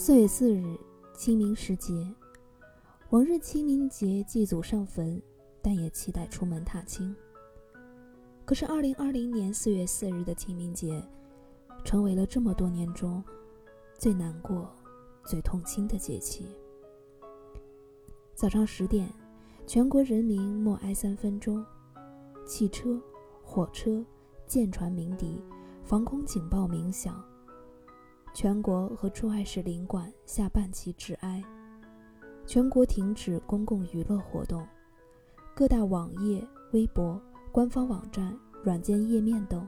四月四日，清明时节。往日清明节祭祖上坟，但也期待出门踏青。可是，二零二零年四月四日的清明节，成为了这么多年中最难过、最痛心的节气。早上十点，全国人民默哀三分钟，汽车、火车、舰船鸣笛，防空警报鸣响。全国和驻外使领馆下半旗致哀，全国停止公共娱乐活动，各大网页、微博、官方网站、软件页面等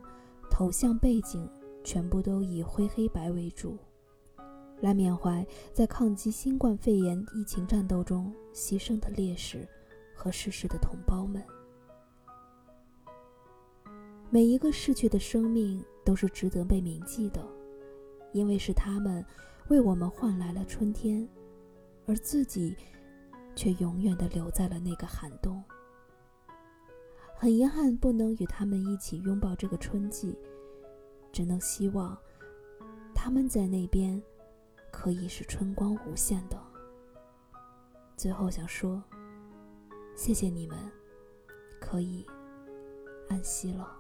头像背景全部都以灰黑白为主，来缅怀在抗击新冠肺炎疫情战斗中牺牲的烈士和逝世的同胞们。每一个逝去的生命都是值得被铭记的。因为是他们为我们换来了春天，而自己却永远的留在了那个寒冬。很遗憾不能与他们一起拥抱这个春季，只能希望他们在那边可以是春光无限的。最后想说，谢谢你们，可以安息了。